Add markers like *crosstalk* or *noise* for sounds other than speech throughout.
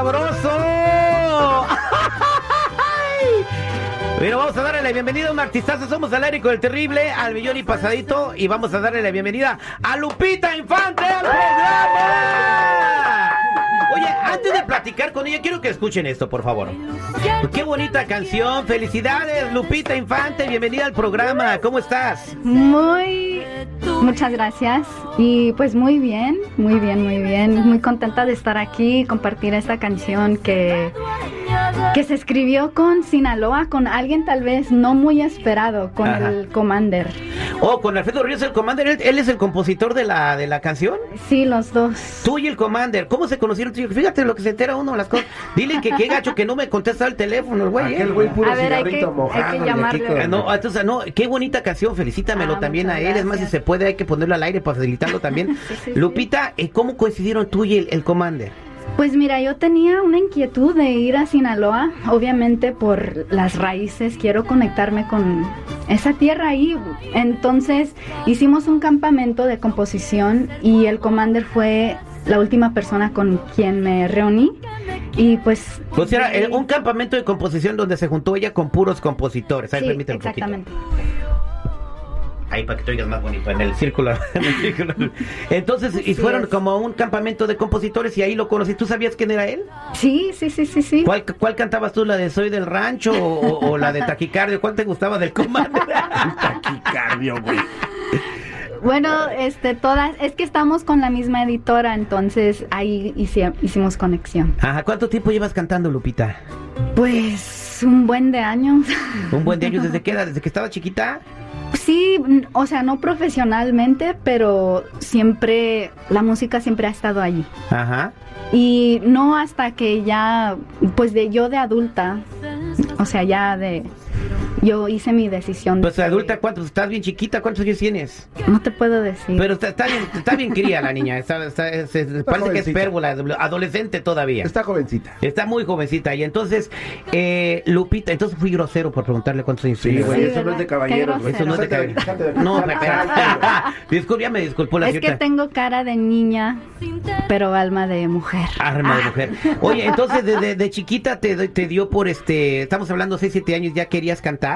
¡Ay, dolor, qué sabroso! *laughs* Bueno, vamos a darle la bienvenida a un artistazo. Somos al aire con el terrible, al millón y pasadito. Y vamos a darle la bienvenida a Lupita Infante al programa. Oye, antes de platicar con ella, quiero que escuchen esto, por favor. Qué bonita canción. Felicidades, Lupita Infante. Bienvenida al programa. ¿Cómo estás? Muy, muchas gracias. Y pues muy bien, muy bien, muy bien. Muy contenta de estar aquí, compartir esta canción que, que se escribió con Sinaloa, con alguien tal vez no muy esperado, con Ajá. el Commander. Oh, con Alfredo Ríos, el Commander. ¿Él, él es el compositor de la, de la canción? Sí, los dos. Tú y el Commander, ¿cómo se conocieron? Fíjate lo que se entera uno de las cosas. Dile que qué gacho que no me contesta el teléfono, el güey. ¿eh? Aquel güey puro A ver, hay que- hay llamarle. Ah, No, entonces, no, qué bonita canción, felicítamelo Ah, también a él. Es más, si se puede, hay que ponerlo al aire para facilitarlo también. *laughs* Sí, sí, Lupita, eh, ¿cómo coincidieron tú y el, el Commander? Pues mira, yo tenía una inquietud de ir a Sinaloa, obviamente por las raíces, quiero conectarme con esa tierra ahí. Entonces hicimos un campamento de composición y el Commander fue la última persona con quien me reuní y pues... Sea, era, eh, un campamento de composición donde se juntó ella con puros compositores. Ahí, Sí, un exactamente. Ahí para que te oigas más bonito, en el círculo. *laughs* en el círculo. Entonces, y fueron como a un campamento de compositores y ahí lo conocí. ¿Tú sabías quién era él? Sí, sí, sí, sí, sí. ¿Cuál, cuál cantabas tú? ¿La de Soy del Rancho o, o- o la de Taquicardio? ¿Cuál te gustaba del Commander? *laughs* Taquicardio, güey. Bueno, este, todas, es que estamos con la misma editora, entonces ahí hici- hicimos conexión. Ajá, ¿cuánto tiempo llevas cantando, Lupita? Pues un buen de años. Un buen de años, *laughs* ¿desde qué edad? ¿Desde que estaba chiquita? Sí, o sea, no profesionalmente, pero siempre, la música siempre ha estado allí. Ajá. Y no hasta que ya, pues de yo de adulta, o sea, ya de, yo hice mi decisión. Pues de- adulta, ¿cuántos? Estás bien chiquita, ¿cuántos años tienes? No te puedo decir. Pero está, está bien, está bien cría la niña, está, está- es- es- parece que es jovencita. pérgola, adolescente todavía. Está jovencita. Está muy jovencita y entonces, eh, Lupita, entonces fui grosero por preguntarle cuántos años Sí, güey, Sí, eso no es de caballeros, güey. Eso no es de de- No, salte. Disculpa, ya me disculpó la es que tengo cara de niña, pero alma de mujer. Arma de mujer. Oye, entonces desde de chiquita te, te dio por este, estamos hablando 6, 7 años, ¿ya querías cantar?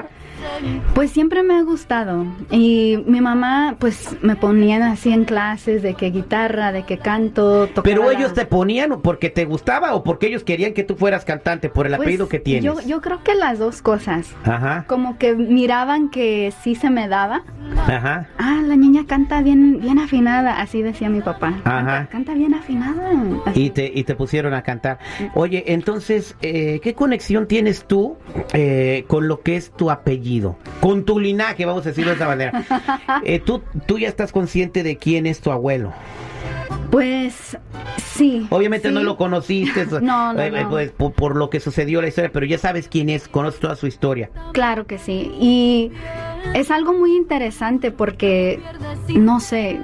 Pues siempre me ha gustado y mi mamá pues me ponían así en clases de que guitarra, de que canto, tocaba Pero ellos te ponían porque te gustaba o porque ellos querían que tú fueras cantante por el Pues, apellido que tienes. Yo, yo creo que las dos cosas. Ajá, Como que miraban que sí se me daba. ajá. Ah, la niña canta bien, bien afinada, así decía mi papá. Canta, canta bien afinada. Así. Y te, y te pusieron a cantar. Oye, entonces, eh, ¿qué conexión tienes tú eh, con lo que es tu apellido? Con tu linaje, vamos a decirlo de esa manera. *laughs* Eh, ¿tú, tú ya estás consciente de quién es tu abuelo. Pues sí. Obviamente sí. no lo conociste *laughs* No, no, no. pues, por, por lo que sucedió la historia, pero ya sabes quién es, conoces toda su historia. Claro que sí. Y es algo muy interesante porque, no sé,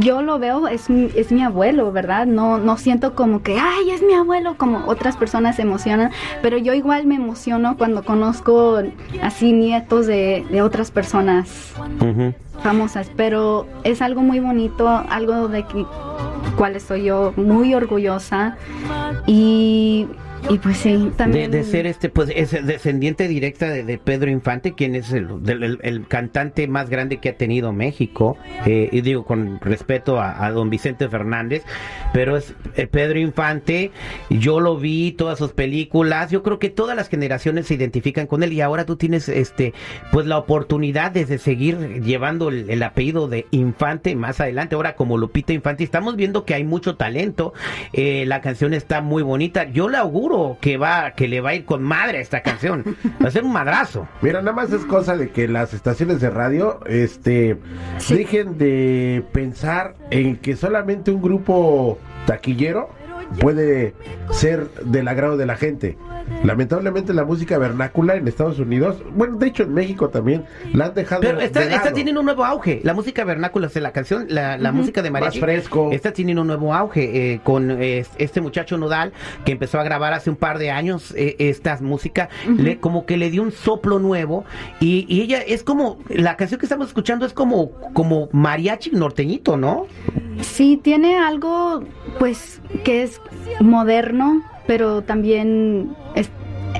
yo lo veo, es, mi- es mi abuelo, ¿verdad? No, no siento como que, ay, es mi abuelo, como otras personas se emocionan, pero yo igual me emociono cuando conozco así nietos de, de otras personas famosas, pero es algo muy bonito, algo de que, cual estoy yo muy orgullosa y, y pues sí, De, también... de ser este, pues, es descendiente directa de, de Pedro Infante, quien es el, el- el cantante más grande que ha tenido México, eh, y digo con respeto a, a don Vicente Fernández, pero es eh, Pedro Infante, yo lo vi, todas sus películas, yo creo que todas las generaciones se identifican con él, y ahora tú tienes, este, pues la oportunidad de, seguir llevando el, el apellido de Infante más adelante, ahora como Lupita Infante, estamos viendo que hay mucho talento, eh, la canción está muy bonita, yo le auguro que va, que le va a ir con madre a esta canción, va a ser un madrazo. Mira, nada más es cosa de que las estaciones de radio, este, Sí. dejen de pensar en que solamente un grupo taquillero puede ser del agrado de la gente. Lamentablemente la música vernácula en Estados Unidos, bueno, de hecho en México también, la han dejado Pero está, de está lado. teniendo un nuevo auge. La música vernácula, o sea, la canción, la, la música de mariachi. Más fresco. Está teniendo un nuevo auge eh, con eh, este muchacho Nodal que empezó a grabar hace un par de años eh, esta música. le, como que le dio un soplo nuevo. Y, y ella es como, la canción que estamos escuchando es como, como mariachi norteñito, ¿no? Sí, tiene algo pues que es moderno, pero también es,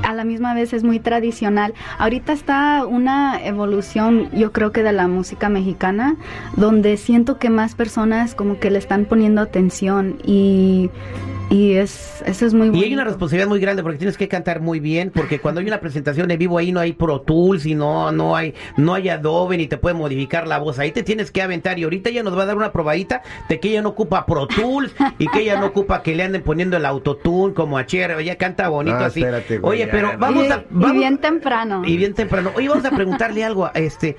a la misma vez es muy tradicional. Ahorita está una evolución, yo creo que de la música mexicana, donde siento que más personas como que le están poniendo atención y y es, eso es muy bueno. Y hay una responsabilidad muy grande porque tienes que cantar muy bien, porque cuando hay una presentación en vivo ahí no hay Pro Tools y no, no hay, no hay Adobe ni te puede modificar la voz. Ahí te tienes que aventar y ahorita ella nos va a dar una probadita de que ella no ocupa Pro Tools y que ella no ocupa que le anden poniendo el autotune como a Cher. Ella canta bonito Ah, así. espérate, güey, Oye, pero vamos y, a... y bien temprano. y bien temprano. Oye, vamos a preguntarle algo. a Este,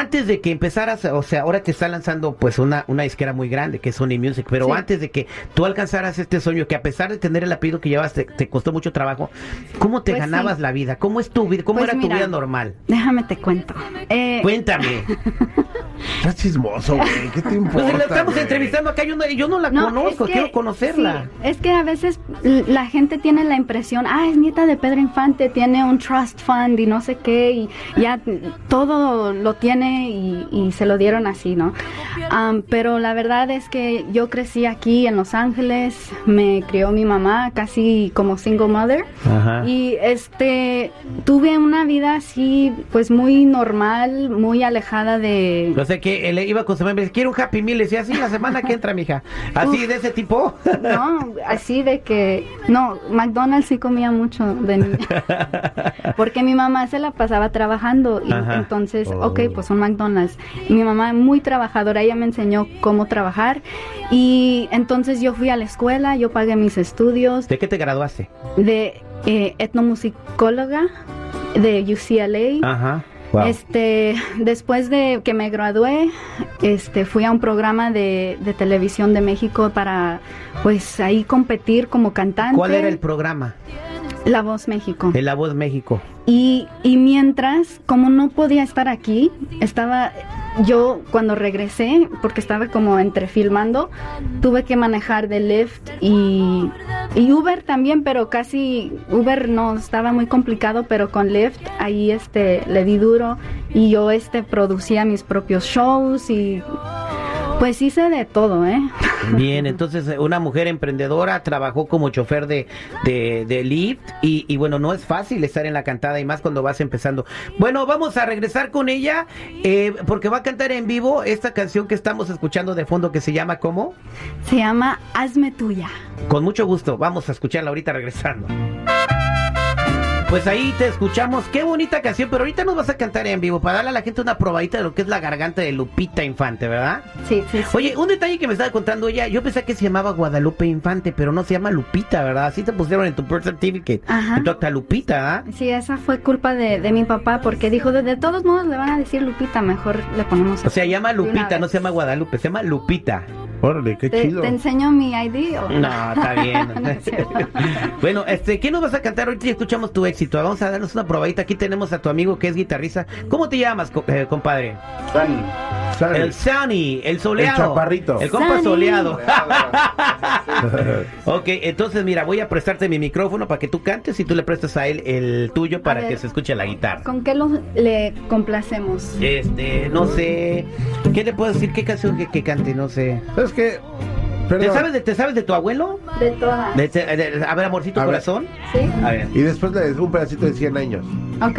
antes de que empezaras, o sea, ahora te está lanzando pues una, una disquera muy grande que es Sony Music, pero Sí. antes de que tú alcanzaras este sueño, que a pesar de tener el apellido que llevas, te, te costó mucho trabajo, ¿cómo te Pues ganabas sí. la vida? ¿Cómo es tu vida? ¿Cómo Pues era tu vida normal? Déjame te cuento. Eh, Cuéntame. *laughs* Estás chismoso, güey. ¿Qué te *laughs* importa? Pues la estamos entrevistando acá, yo no, yo no la No, conozco, es que- quiero conocerla. sí, es que a veces la gente tiene la impresión, ah, es nieta de Pedro Infante, tiene un trust fund y no sé qué, y ya todo lo tiene y, y se lo dieron así, ¿no? Am, pero la verdad es que yo crecí aquí en Los Ángeles, me crió mi mamá casi como single mother. Ajá. Y este tuve una vida así, pues muy normal, muy alejada de, sea que él iba con su mamá y me decía, quiero un Happy Meal, y decía, así la semana que entra, mija. Así de ese tipo. *laughs* No, así de que, no, McDonald's sí comía mucho de niña. *laughs* Porque mi mamá se la pasaba trabajando y Ajá. entonces, Oh. ok, pues un McDonald's. Mi mamá muy trabajadora, ella me enseñó cómo trabajar y entonces yo fui a la escuela, yo pagué mis estudios ¿De qué te graduaste? de eh, etnomusicóloga de UCLA. Ajá. Wow. Este, después de que me gradué, este, fui a un programa de, de televisión de México para, pues, ahí competir como cantante. ¿Cuál era el programa? La Voz México. La Voz México. Y, y mientras, como no podía estar aquí, estaba yo cuando regresé, porque estaba como entre filmando, tuve que manejar de Lyft y, y Uber también, pero casi Uber no estaba muy complicado, pero con Lyft ahí este le di duro y yo este producía mis propios shows y pues hice de todo, ¿eh? Bien, entonces eh, una mujer emprendedora trabajó como chofer de, de, de Lyft y, y bueno, no es fácil estar en la cantada y más cuando vas empezando. Bueno, vamos a regresar con ella eh, porque va a cantar en vivo esta canción que estamos escuchando de fondo que se llama ¿cómo? Se llama Hazme tuya. Con mucho gusto, vamos a escucharla ahorita regresando. Pues ahí te escuchamos, qué bonita canción, pero ahorita nos vas a cantar en vivo para darle a la gente una probadita de lo que es la garganta de Lupita Infante, ¿verdad? Sí, sí, sí. Oye, un detalle que me estaba contando ella, yo pensé que se llamaba Guadalupe Infante, pero no se llama Lupita, ¿verdad? Así te pusieron en tu birth certificate. Ajá. Acta Lupita, ¿ah? Sí, esa fue culpa de, de mi papá porque dijo, de, de todos modos le van a decir Lupita, mejor le ponemos O sea, llama Lupita, no se llama Guadalupe, se llama Lupita. Órale, qué ¿Te, chido. te enseño mi ID? o No, está bien. *laughs* No es *laughs* bueno, este, ¿qué nos vas a cantar? Ahorita escuchamos tu éxito. Vamos a darnos una probadita. Aquí tenemos a tu amigo que es guitarrista. ¿Cómo te llamas, co- eh, compadre? Sale. El Sunny, el soleado. El chaparrito. El compa Sunny. soleado. *laughs* ok, entonces mira, voy a prestarte mi micrófono para que tú cantes y tú le prestas a él el tuyo para ver. que se escuche la guitarra. ¿Con qué lo, le complacemos? Este, no sé. ¿Qué le puedo decir? ¿Qué canción que, que cante? No sé. ¿Sabes qué? ¿Te sabes, de, ¿Te sabes de tu abuelo? De todas. De- de- de- a ver, amorcito A ver. corazón. ¿Sí? A ver. Y después le des un pedacito de 100 años. Ok.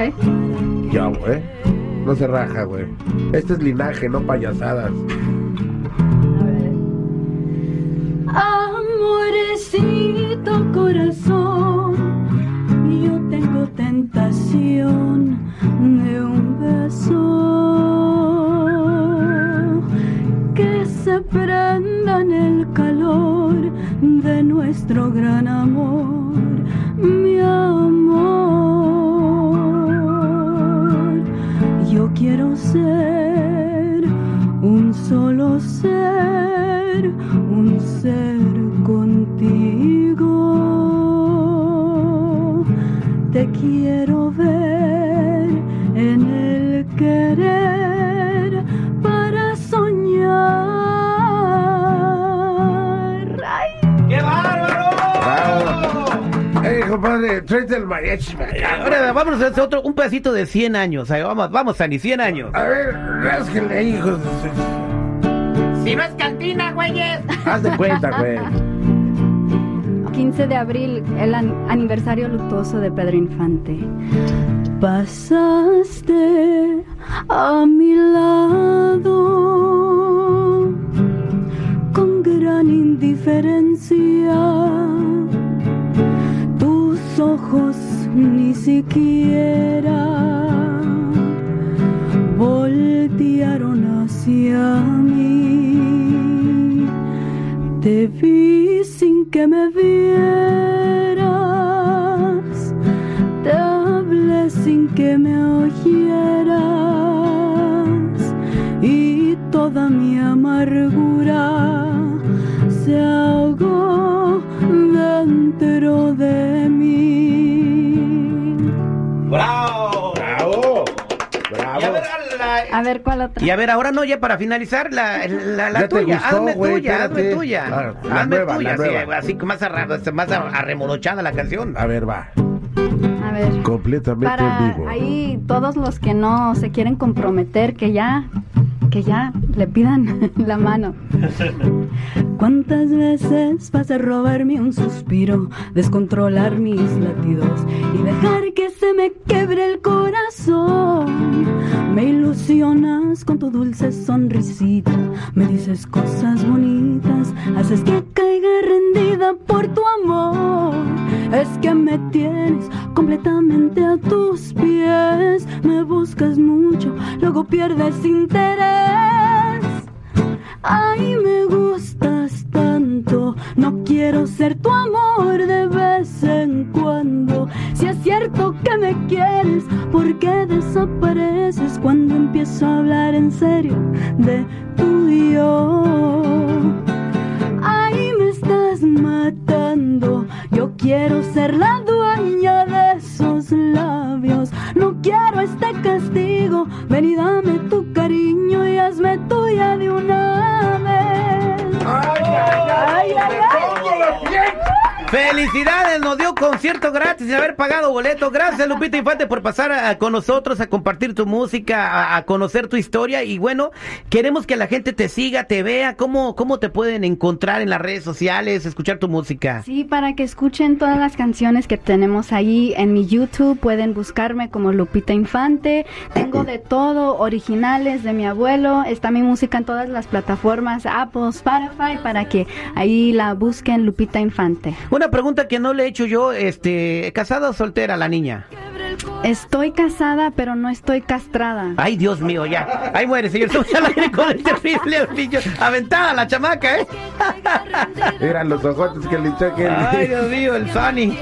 Ya, güey. No se raja, güey. Este es linaje, no payasadas. Amorecito corazón, yo tengo tentación de un beso calor de nuestro gran amor, mi amor. Yo quiero ser un solo ser, un ser compadre! Tráete el mariachi. Ahora vámonos a hacer otro, un pedacito de 100 años. Ahí, vamos, vamos, Sani, 100 años. A ver, rásquenle, hijos. de su- Si no es cantina, güeyes. Haz de cuenta, güey. 15 de abril, el an- aniversario luctuoso de Pedro Infante. Pasaste a mi lado con gran indiferencia. Ojos ni siquiera voltearon hacia mí. Te vi sin que me vieras. Te hablé sin que me oyeras y toda mi amargura se A ver, ¿cuál otra? y a ver, ahora no, ya para finalizar, la, la, la *laughs* ¿Ya te tuya. gustó, hazme tuya, hazme tuya. La hazme nueva, tuya, la sí, nueva. así que más, arra- más arremolochada la canción. A ver, va. A ver. Completamente en Para vivo. ahí todos los que no se quieren comprometer, que ya, que ya le pidan *laughs* la mano. ¿Cuántas veces vas a robarme un suspiro, descontrolar mis latidos y dejar que se me quebre el corazón? Me ilusionas con tu dulce sonrisita, me dices cosas bonitas, haces que caiga rendida por tu amor. Es que me tienes completamente a tus pies, me buscas mucho, luego pierdes interés. Ay, me gustas tanto, no quiero ser tu amor de vez en cuando. Si es cierto que me quieres, ¿por qué desapareces cuando empiezo a hablar en serio de tú y yo? Ay, me estás matando, yo quiero ser la dueña de esos labios. No quiero este castigo, ven y dame tu cariño y hazme tuya de una Felicidades, nos dio concierto gratis sin haber pagado boleto. Gracias, Lupita Infante, por pasar a- con nosotros a compartir tu música, a, a conocer tu historia. Y bueno, queremos que la gente te siga, te vea. ¿Cómo, ¿Cómo te pueden encontrar en las redes sociales, escuchar tu música? Sí, para que escuchen todas las canciones que tenemos ahí en mi YouTube, pueden buscarme como Lupita Infante. Tengo de todo, originales de mi abuelo. Está mi música en todas las plataformas, Apple, Spotify, para que ahí la busquen Lupita Infante. Una pregunta que no le he hecho yo, este, ¿casada o soltera la niña? Estoy casada, pero no estoy castrada. Ay, Dios mío, ya. Ahí muere, señor. Estamos al aire con el terrible niño. Aventada la chamaca, ¿eh? Eran los ojotes que le que Ay, Dios mío, el Sony.